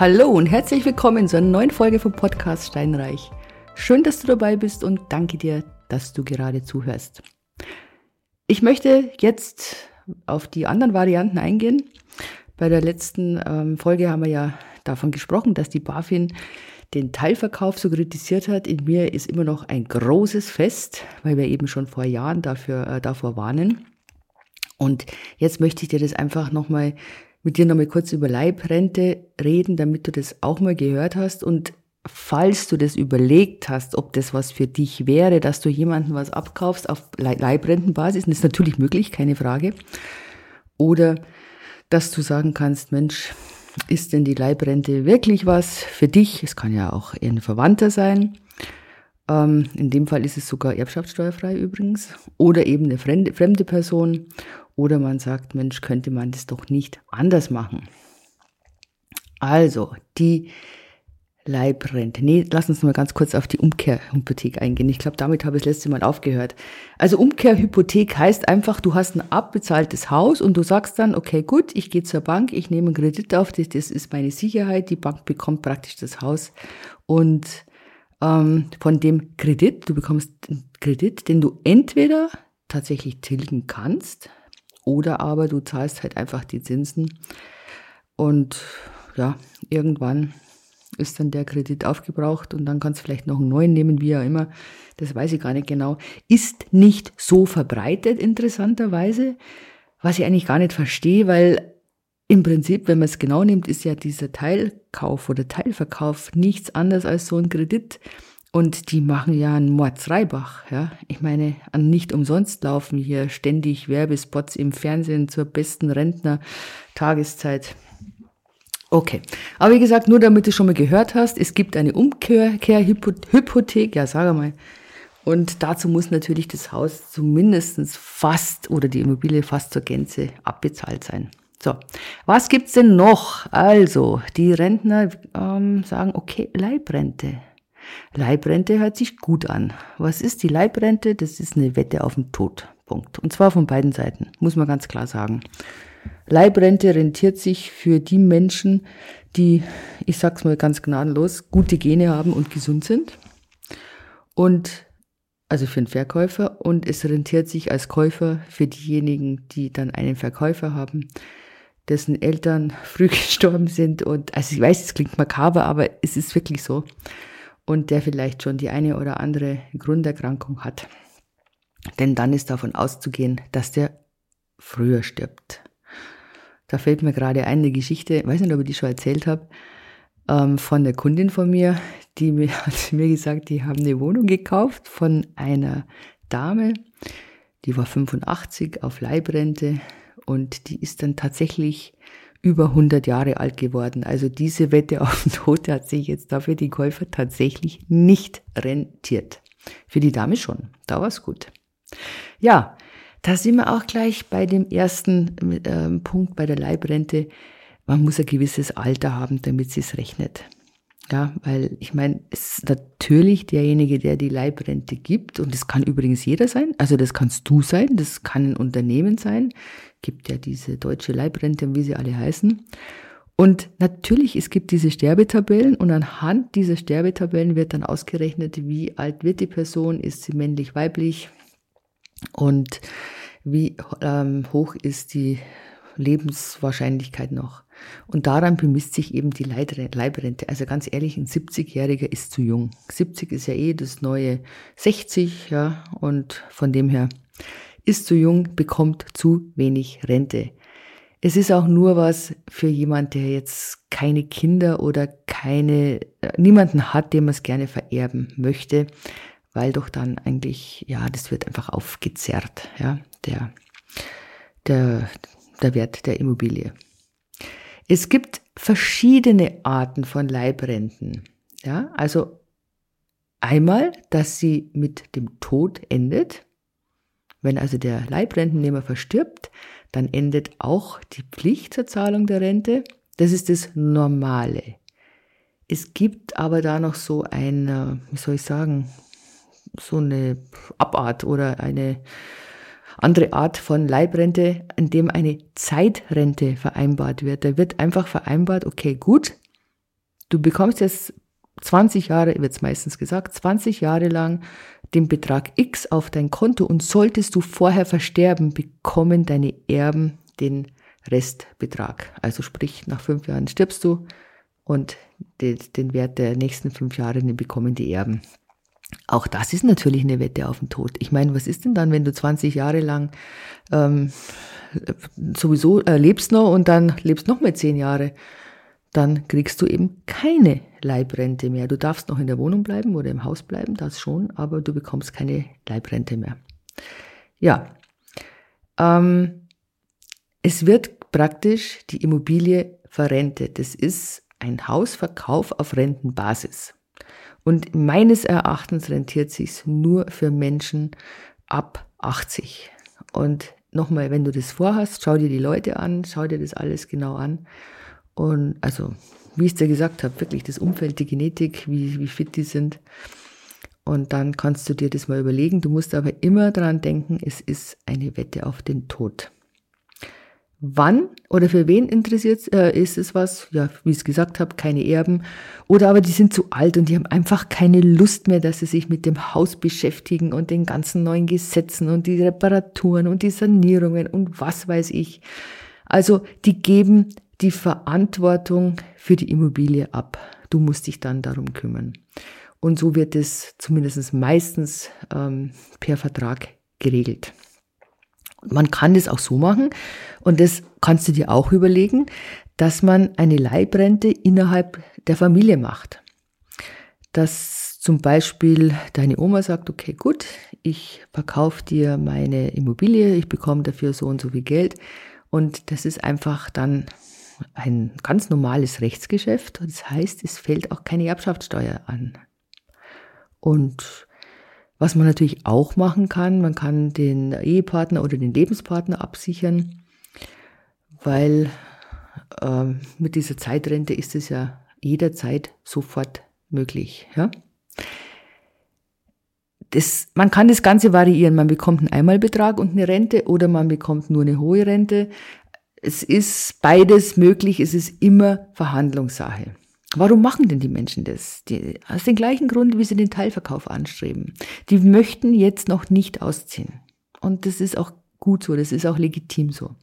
Hallo und herzlich willkommen zu einer neuen Folge vom Podcast Steinreich. Schön, dass du dabei bist und danke dir, dass du gerade zuhörst. Ich möchte jetzt auf die anderen Varianten eingehen. Bei der letzten ähm, Folge haben wir ja davon gesprochen, dass die BaFin den Teilverkauf so kritisiert hat. In mir ist immer noch ein großes Fest, weil wir eben schon vor Jahren dafür, äh, davor warnen. Und jetzt möchte ich dir das einfach nochmal mit dir nochmal kurz über Leibrente reden, damit du das auch mal gehört hast. Und falls du das überlegt hast, ob das was für dich wäre, dass du jemanden was abkaufst auf Leibrentenbasis, das ist natürlich möglich, keine Frage. Oder dass du sagen kannst, Mensch, ist denn die Leibrente wirklich was für dich? Es kann ja auch ein Verwandter sein. Ähm, in dem Fall ist es sogar erbschaftssteuerfrei übrigens. Oder eben eine fremde Person. Oder man sagt, Mensch, könnte man das doch nicht anders machen. Also, die Leibrente. Nee, lass uns mal ganz kurz auf die Umkehrhypothek eingehen. Ich glaube, damit habe ich das letzte Mal aufgehört. Also Umkehrhypothek heißt einfach, du hast ein abbezahltes Haus und du sagst dann, okay, gut, ich gehe zur Bank, ich nehme einen Kredit auf, das, das ist meine Sicherheit, die Bank bekommt praktisch das Haus und ähm, von dem Kredit, du bekommst einen Kredit, den du entweder tatsächlich tilgen kannst oder aber du zahlst halt einfach die Zinsen und ja, irgendwann ist dann der Kredit aufgebraucht und dann kannst du vielleicht noch einen neuen nehmen, wie auch immer. Das weiß ich gar nicht genau. Ist nicht so verbreitet, interessanterweise, was ich eigentlich gar nicht verstehe, weil im Prinzip, wenn man es genau nimmt, ist ja dieser Teilkauf oder Teilverkauf nichts anderes als so ein Kredit. Und die machen ja einen Mordsreibach, ja. Ich meine, an nicht umsonst laufen hier ständig Werbespots im Fernsehen zur besten Rentner-Tageszeit. Okay. Aber wie gesagt, nur damit du schon mal gehört hast, es gibt eine Umkehrhypothek, ja, sag mal. Und dazu muss natürlich das Haus zumindestens fast oder die Immobilie fast zur Gänze abbezahlt sein. So, was gibt's denn noch? Also, die Rentner ähm, sagen, okay, Leibrente. Leibrente hört sich gut an. Was ist die Leibrente? Das ist eine Wette auf den Tod. Punkt. Und zwar von beiden Seiten, muss man ganz klar sagen. Leibrente rentiert sich für die Menschen, die, ich sag's mal ganz gnadenlos, gute Gene haben und gesund sind. Und also für den Verkäufer und es rentiert sich als Käufer für diejenigen, die dann einen Verkäufer haben, dessen Eltern früh gestorben sind und also ich weiß, es klingt makaber, aber es ist wirklich so und der vielleicht schon die eine oder andere Grunderkrankung hat. Denn dann ist davon auszugehen, dass der früher stirbt. Da fällt mir gerade eine Geschichte, weiß nicht, ob ich die schon erzählt habe, ähm, von der Kundin von mir, die mir, hat mir gesagt, die haben eine Wohnung gekauft von einer Dame, die war 85 auf Leibrente und die ist dann tatsächlich über 100 Jahre alt geworden. Also diese Wette auf den Tod hat sich jetzt dafür die Käufer tatsächlich nicht rentiert. Für die Dame schon. Da war's gut. Ja, da sind wir auch gleich bei dem ersten äh, Punkt bei der Leibrente. Man muss ein gewisses Alter haben, damit es rechnet. Ja, weil ich meine, es ist natürlich derjenige, der die Leibrente gibt, und das kann übrigens jeder sein, also das kannst du sein, das kann ein Unternehmen sein, gibt ja diese deutsche Leibrente, wie sie alle heißen. Und natürlich, es gibt diese Sterbetabellen und anhand dieser Sterbetabellen wird dann ausgerechnet, wie alt wird die Person, ist sie männlich, weiblich, und wie ähm, hoch ist die Lebenswahrscheinlichkeit noch. Und daran bemisst sich eben die Leibrente. Also ganz ehrlich, ein 70-Jähriger ist zu jung. 70 ist ja eh das neue 60, ja, und von dem her ist zu jung, bekommt zu wenig Rente. Es ist auch nur was für jemand, der jetzt keine Kinder oder keine, äh, niemanden hat, dem man es gerne vererben möchte weil doch dann eigentlich, ja, das wird einfach aufgezerrt, ja, der, der, der Wert der Immobilie. Es gibt verschiedene Arten von Leibrenten, ja, also einmal, dass sie mit dem Tod endet. Wenn also der Leibrentennehmer verstirbt, dann endet auch die Pflicht zur Zahlung der Rente. Das ist das Normale. Es gibt aber da noch so ein, wie soll ich sagen, so eine Abart oder eine andere Art von Leibrente, in dem eine Zeitrente vereinbart wird. Da wird einfach vereinbart, okay, gut, du bekommst jetzt 20 Jahre, wird es meistens gesagt, 20 Jahre lang den Betrag X auf dein Konto und solltest du vorher versterben, bekommen deine Erben den Restbetrag. Also sprich, nach fünf Jahren stirbst du und den, Wert der nächsten fünf Jahre den bekommen die Erben. Auch das ist natürlich eine Wette auf den Tod. Ich meine, was ist denn dann, wenn du 20 Jahre lang ähm, sowieso äh, lebst noch und dann lebst noch mal zehn Jahre? Dann kriegst du eben keine Leibrente mehr. Du darfst noch in der Wohnung bleiben oder im Haus bleiben, das schon, aber du bekommst keine Leibrente mehr. Ja, ähm, es wird praktisch die Immobilie verrentet. Das ist ein Hausverkauf auf Rentenbasis. Und meines Erachtens rentiert sich nur für Menschen ab 80. Und nochmal, wenn du das vorhast, schau dir die Leute an, schau dir das alles genau an. Und also, wie ich es dir gesagt habe, wirklich das Umfeld, die Genetik, wie, wie fit die sind. Und dann kannst du dir das mal überlegen. Du musst aber immer daran denken, es ist eine Wette auf den Tod. Wann oder für wen interessiert äh, ist es was? Ja, wie ich es gesagt habe, keine Erben. Oder aber die sind zu alt und die haben einfach keine Lust mehr, dass sie sich mit dem Haus beschäftigen und den ganzen neuen Gesetzen und die Reparaturen und die Sanierungen und was weiß ich. Also die geben die Verantwortung für die Immobilie ab. Du musst dich dann darum kümmern. Und so wird es zumindest meistens ähm, per Vertrag geregelt. Man kann das auch so machen, und das kannst du dir auch überlegen, dass man eine Leibrente innerhalb der Familie macht. Dass zum Beispiel deine Oma sagt, okay, gut, ich verkaufe dir meine Immobilie, ich bekomme dafür so und so viel Geld. Und das ist einfach dann ein ganz normales Rechtsgeschäft. Das heißt, es fällt auch keine Erbschaftssteuer an. Und was man natürlich auch machen kann, man kann den Ehepartner oder den Lebenspartner absichern, weil äh, mit dieser Zeitrente ist es ja jederzeit sofort möglich. Ja? Das, man kann das Ganze variieren. Man bekommt einen Einmalbetrag und eine Rente oder man bekommt nur eine hohe Rente. Es ist beides möglich. Es ist immer Verhandlungssache. Warum machen denn die Menschen das? Die, aus dem gleichen Grund, wie sie den Teilverkauf anstreben. Die möchten jetzt noch nicht ausziehen. Und das ist auch gut so, das ist auch legitim so.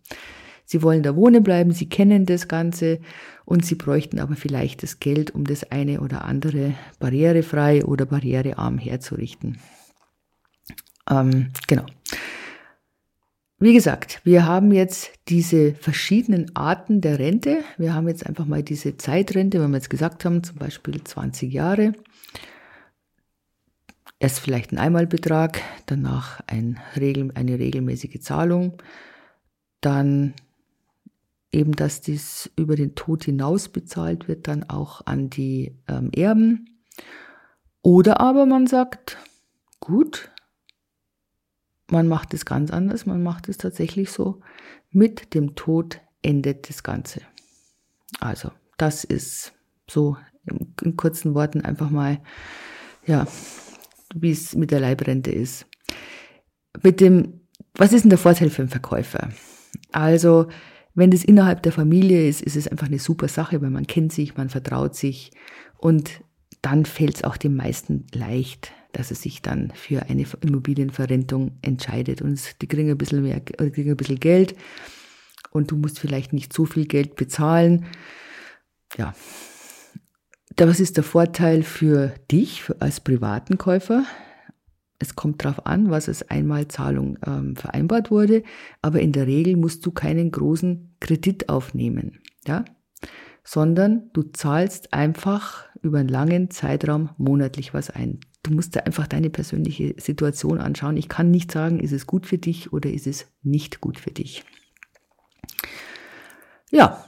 Sie wollen da wohnen bleiben, sie kennen das Ganze und sie bräuchten aber vielleicht das Geld, um das eine oder andere barrierefrei oder barrierearm herzurichten. Ähm, genau. Wie gesagt, wir haben jetzt diese verschiedenen Arten der Rente. Wir haben jetzt einfach mal diese Zeitrente, wenn wir jetzt gesagt haben, zum Beispiel 20 Jahre. Erst vielleicht ein Einmalbetrag, danach ein Regel, eine regelmäßige Zahlung, dann eben, dass dies über den Tod hinaus bezahlt wird, dann auch an die ähm, Erben. Oder aber man sagt, gut, man macht es ganz anders, man macht es tatsächlich so, mit dem Tod endet das Ganze. Also, das ist so in, kurzen Worten einfach mal, ja, wie es mit der Leibrente ist. Mit dem, was ist denn der Vorteil für den Verkäufer? Also, wenn das innerhalb der Familie ist, ist es einfach eine super Sache, weil man kennt sich, man vertraut sich und dann fällt es auch den meisten leicht, dass er sich dann für eine Immobilienverrentung entscheidet. Und die kriegen ein bisschen mehr, oder kriegen ein bisschen Geld und du musst vielleicht nicht so viel Geld bezahlen. Ja. Was ist der Vorteil für dich als privaten Käufer? Es kommt darauf an, was als Einmalzahlung ähm, vereinbart wurde, aber in der Regel musst du keinen großen Kredit aufnehmen, ja? sondern du zahlst einfach über einen langen Zeitraum monatlich was ein. Du musst dir einfach deine persönliche Situation anschauen. Ich kann nicht sagen, ist es gut für dich oder ist es nicht gut für dich. Ja,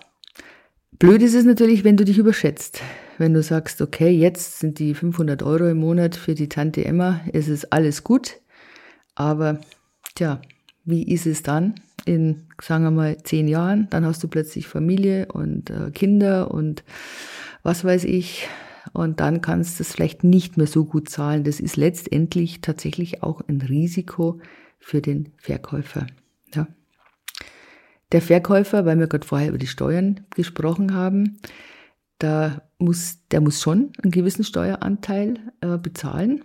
blöd ist es natürlich, wenn du dich überschätzt. Wenn du sagst, okay, jetzt sind die 500 Euro im Monat für die Tante Emma, es ist alles gut, aber tja, wie ist es dann in, sagen wir mal, zehn Jahren? Dann hast du plötzlich Familie und äh, Kinder und was weiß ich, und dann kannst du es vielleicht nicht mehr so gut zahlen. Das ist letztendlich tatsächlich auch ein Risiko für den Verkäufer. Ja. Der Verkäufer, weil wir gerade vorher über die Steuern gesprochen haben, da muss, der muss schon einen gewissen Steueranteil äh, bezahlen.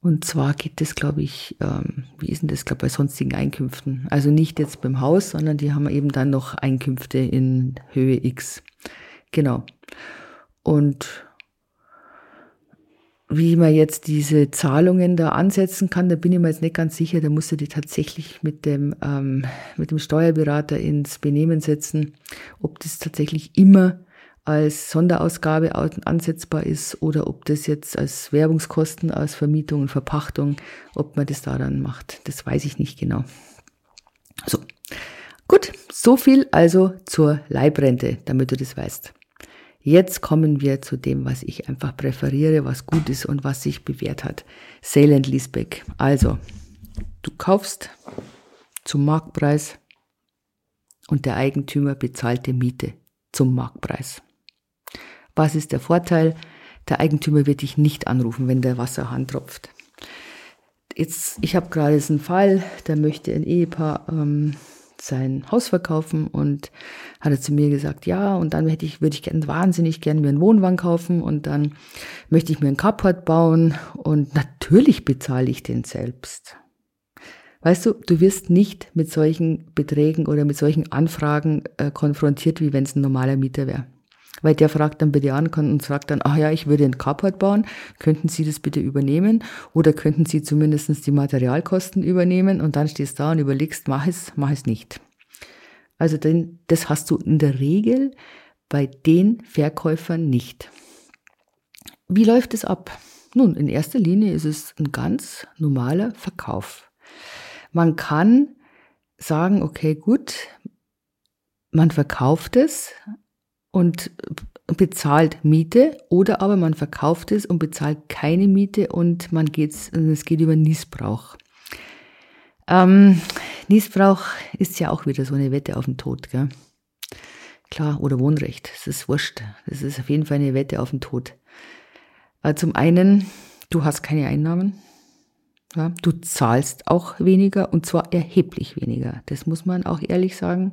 Und zwar geht das, glaube ich, ähm, wie ist denn das, glaube bei sonstigen Einkünften. Also nicht jetzt beim Haus, sondern die haben eben dann noch Einkünfte in Höhe X. Genau. Und wie man jetzt diese Zahlungen da ansetzen kann, da bin ich mir jetzt nicht ganz sicher. Da musst du die tatsächlich mit dem, ähm, mit dem Steuerberater ins Benehmen setzen, ob das tatsächlich immer als Sonderausgabe ansetzbar ist oder ob das jetzt als Werbungskosten, als Vermietung und Verpachtung, ob man das da dann macht. Das weiß ich nicht genau. So. Gut, so viel also zur Leibrente, damit du das weißt. Jetzt kommen wir zu dem, was ich einfach präferiere, was gut ist und was sich bewährt hat. Sale and Leaseback. Also, du kaufst zum Marktpreis und der Eigentümer bezahlt die Miete zum Marktpreis. Was ist der Vorteil? Der Eigentümer wird dich nicht anrufen, wenn der Wasserhahn tropft. Jetzt, ich habe gerade einen Fall, da möchte ein Ehepaar ähm, sein Haus verkaufen und hat er zu mir gesagt, ja, und dann hätte ich, würde ich gern, wahnsinnig gern mir einen Wohnwagen kaufen und dann möchte ich mir einen Carport bauen und natürlich bezahle ich den selbst. Weißt du, du wirst nicht mit solchen Beträgen oder mit solchen Anfragen äh, konfrontiert, wie wenn es ein normaler Mieter wäre. Weil der fragt dann bitte an und sagt dann, ach ja, ich würde einen Carport bauen, könnten Sie das bitte übernehmen? Oder könnten Sie zumindest die Materialkosten übernehmen? Und dann stehst du da und überlegst, mach es, mach es nicht. Also denn, das hast du in der Regel bei den Verkäufern nicht. Wie läuft es ab? Nun, in erster Linie ist es ein ganz normaler Verkauf. Man kann sagen, okay, gut, man verkauft es, und bezahlt Miete oder aber man verkauft es und bezahlt keine Miete und man geht's, es geht über Niesbrauch. Ähm, Niesbrauch ist ja auch wieder so eine Wette auf den Tod, gell? Klar, oder Wohnrecht, das ist wurscht. Das ist auf jeden Fall eine Wette auf den Tod. Äh, zum einen, du hast keine Einnahmen. Ja, du zahlst auch weniger und zwar erheblich weniger. Das muss man auch ehrlich sagen.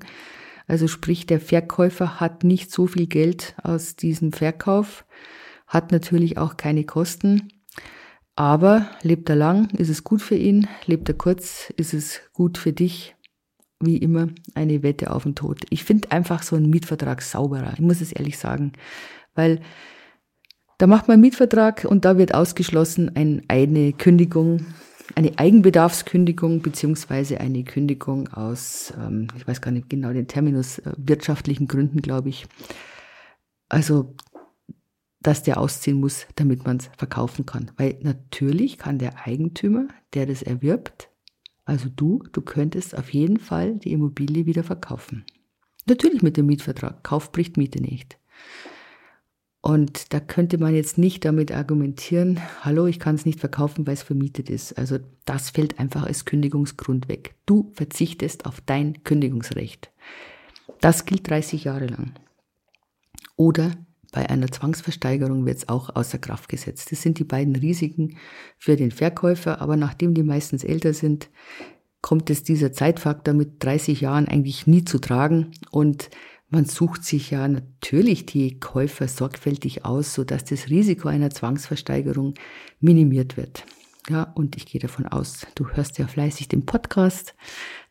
Also sprich, der Verkäufer hat nicht so viel Geld aus diesem Verkauf, hat natürlich auch keine Kosten. Aber lebt er lang, ist es gut für ihn, lebt er kurz, ist es gut für dich. Wie immer eine Wette auf den Tod. Ich finde einfach so einen Mietvertrag sauberer. Ich muss es ehrlich sagen. Weil da macht man einen Mietvertrag und da wird ausgeschlossen eine Kündigung eine Eigenbedarfskündigung beziehungsweise eine Kündigung aus, ähm, ich weiß gar nicht genau den Terminus, äh, wirtschaftlichen Gründen, glaube ich. Also, dass der ausziehen muss, damit man es verkaufen kann. Weil natürlich kann der Eigentümer, der das erwirbt, also du, du könntest auf jeden Fall die Immobilie wieder verkaufen. Natürlich mit dem Mietvertrag. Kauf bricht Miete nicht. Und da könnte man jetzt nicht damit argumentieren, hallo, ich kann es nicht verkaufen, weil es vermietet ist. Also das fällt einfach als Kündigungsgrund weg. Du verzichtest auf dein Kündigungsrecht. Das gilt 30 Jahre lang. Oder bei einer Zwangsversteigerung wird es auch außer Kraft gesetzt. Das sind die beiden Risiken für den Verkäufer, aber nachdem die meistens älter sind, kommt es dieser Zeitfaktor mit 30 Jahren eigentlich nie zu tragen und man sucht sich ja natürlich die Käufer sorgfältig aus, so dass das Risiko einer Zwangsversteigerung minimiert wird. Ja, und ich gehe davon aus, du hörst ja fleißig den Podcast,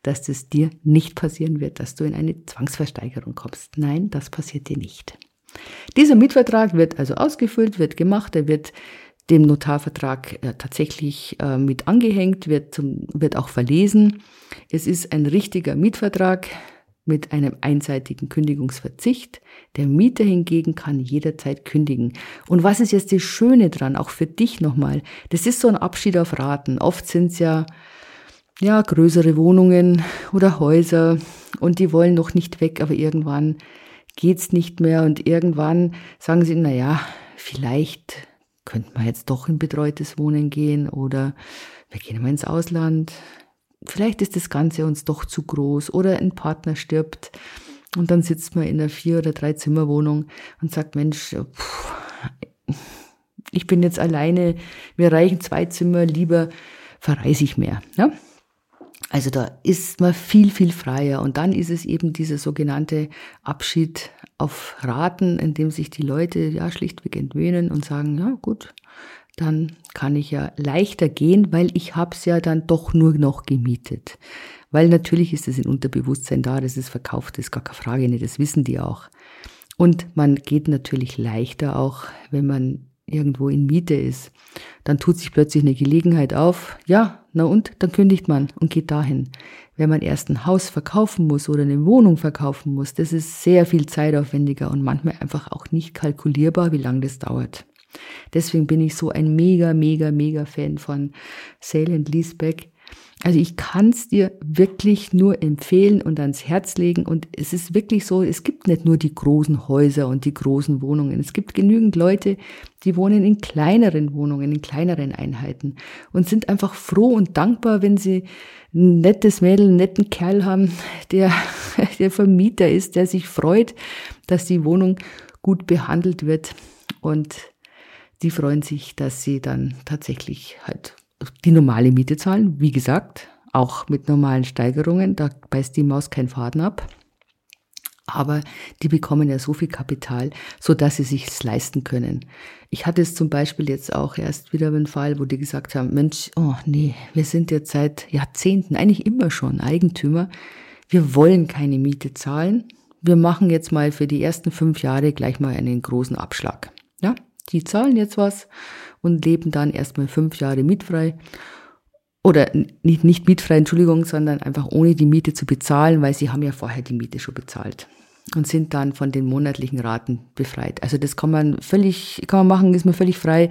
dass es dir nicht passieren wird, dass du in eine Zwangsversteigerung kommst. Nein, das passiert dir nicht. Dieser Mietvertrag wird also ausgefüllt, wird gemacht, er wird dem Notarvertrag äh, tatsächlich äh, mit angehängt, wird, zum, wird auch verlesen. Es ist ein richtiger Mietvertrag, mit einem einseitigen Kündigungsverzicht. Der Mieter hingegen kann jederzeit kündigen. Und was ist jetzt das Schöne dran, auch für dich nochmal? Das ist so ein Abschied auf Raten. Oft sind es ja, ja, größere Wohnungen oder Häuser und die wollen noch nicht weg, aber irgendwann geht's nicht mehr und irgendwann sagen sie, na ja, vielleicht könnte man jetzt doch in betreutes Wohnen gehen oder wir gehen mal ins Ausland, vielleicht ist das Ganze uns doch zu groß oder ein Partner stirbt und dann sitzt man in einer Vier- oder Drei-Zimmer-Wohnung und sagt, Mensch, pff, ich bin jetzt alleine, mir reichen zwei Zimmer, lieber verreise ich mehr. Ja? Also da ist man viel, viel freier. Und dann ist es eben dieser sogenannte Abschied auf Raten, in dem sich die Leute ja schlichtweg entwöhnen und sagen, ja gut, dann kann ich ja leichter gehen, weil ich hab's ja dann doch nur noch gemietet. Weil natürlich ist es in Unterbewusstsein da, dass es verkauft ist, gar keine Frage nicht, das wissen die auch. Und man geht natürlich leichter auch, wenn man irgendwo in Miete ist. Dann tut sich plötzlich eine Gelegenheit auf. Ja, na und? Dann kündigt man und geht dahin. Wenn man erst ein Haus verkaufen muss oder eine Wohnung verkaufen muss, das ist sehr viel zeitaufwendiger und manchmal einfach auch nicht kalkulierbar, wie lange das dauert. Deswegen bin ich so ein mega, mega, mega Fan von Sale and Leaseback. Also ich kann es dir wirklich nur empfehlen und ans Herz legen. Und es ist wirklich so, es gibt nicht nur die großen Häuser und die großen Wohnungen. Es gibt genügend Leute, die wohnen in kleineren Wohnungen, in kleineren Einheiten und sind einfach froh und dankbar, wenn sie ein nettes Mädel, einen netten Kerl haben, der der Vermieter ist, der sich freut, dass die Wohnung gut behandelt wird. Und die freuen sich, dass sie dann tatsächlich halt die normale Miete zahlen. Wie gesagt, auch mit normalen Steigerungen, da beißt die Maus keinen Faden ab. Aber die bekommen ja so viel Kapital, so dass sie sich's leisten können. Ich hatte es zum Beispiel jetzt auch erst wieder einen Fall, wo die gesagt haben, Mensch, oh nee, wir sind jetzt seit Jahrzehnten, eigentlich immer schon Eigentümer. Wir wollen keine Miete zahlen. Wir machen jetzt mal für die ersten fünf Jahre gleich mal einen großen Abschlag. Ja, die zahlen jetzt was und leben dann erstmal fünf Jahre mietfrei. Oder nicht, nicht mietfrei, Entschuldigung, sondern einfach ohne die Miete zu bezahlen, weil sie haben ja vorher die Miete schon bezahlt und sind dann von den monatlichen Raten befreit. Also das kann man völlig, kann man machen, ist man völlig frei,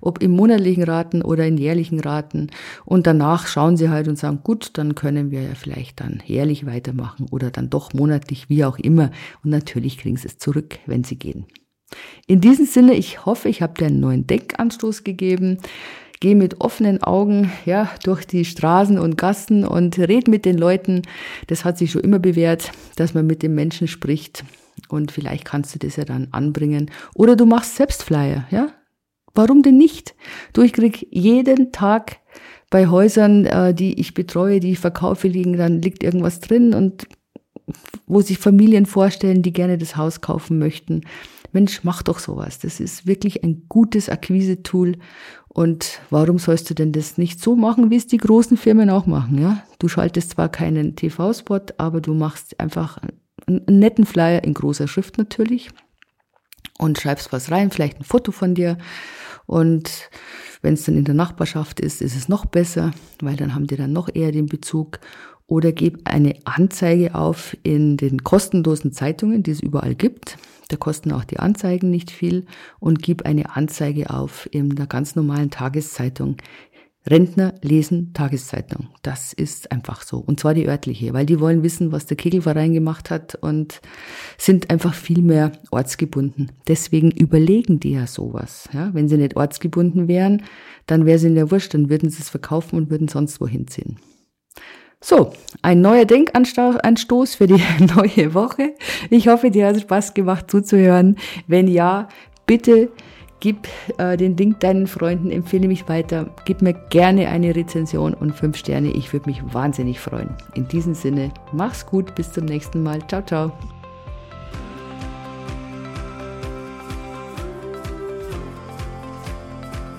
ob im monatlichen Raten oder in jährlichen Raten. Und danach schauen sie halt und sagen, gut, dann können wir ja vielleicht dann jährlich weitermachen oder dann doch monatlich, wie auch immer. Und natürlich kriegen sie es zurück, wenn sie gehen. In diesem Sinne, ich hoffe, ich habe dir einen neuen Denkanstoß gegeben. Geh mit offenen Augen ja, durch die Straßen und Gassen und red mit den Leuten. Das hat sich schon immer bewährt, dass man mit den Menschen spricht. Und vielleicht kannst du das ja dann anbringen. Oder du machst selbst Flyer, ja? Warum denn nicht? Du, ich krieg jeden Tag bei Häusern, äh, die ich betreue, die ich verkaufe, liegen, dann liegt irgendwas drin und wo sich Familien vorstellen, die gerne das Haus kaufen möchten. Mensch, mach doch sowas. Das ist wirklich ein gutes Akquise-Tool. Und warum sollst du denn das nicht so machen, wie es die großen Firmen auch machen? Ja, du schaltest zwar keinen TV-Spot, aber du machst einfach einen netten Flyer in großer Schrift natürlich und schreibst was rein, vielleicht ein Foto von dir. Und wenn es dann in der Nachbarschaft ist, ist es noch besser, weil dann haben die dann noch eher den Bezug. Oder gib eine Anzeige auf in den kostenlosen Zeitungen, die es überall gibt. Da kosten auch die Anzeigen nicht viel und gib eine Anzeige auf in der ganz normalen Tageszeitung. Rentner lesen Tageszeitung. Das ist einfach so. Und zwar die örtliche, weil die wollen wissen, was der Kegelverein gemacht hat und sind einfach viel mehr ortsgebunden. Deswegen überlegen die ja sowas. Ja, wenn sie nicht ortsgebunden wären, dann wäre es ihnen ja wurscht, dann würden sie es verkaufen und würden sonst wohin ziehen. So, ein neuer Denkanstoß für die neue Woche. Ich hoffe, dir hat es Spaß gemacht zuzuhören. Wenn ja, bitte gib äh, den Link deinen Freunden, empfehle mich weiter, gib mir gerne eine Rezension und fünf Sterne. Ich würde mich wahnsinnig freuen. In diesem Sinne, mach's gut, bis zum nächsten Mal. Ciao, ciao.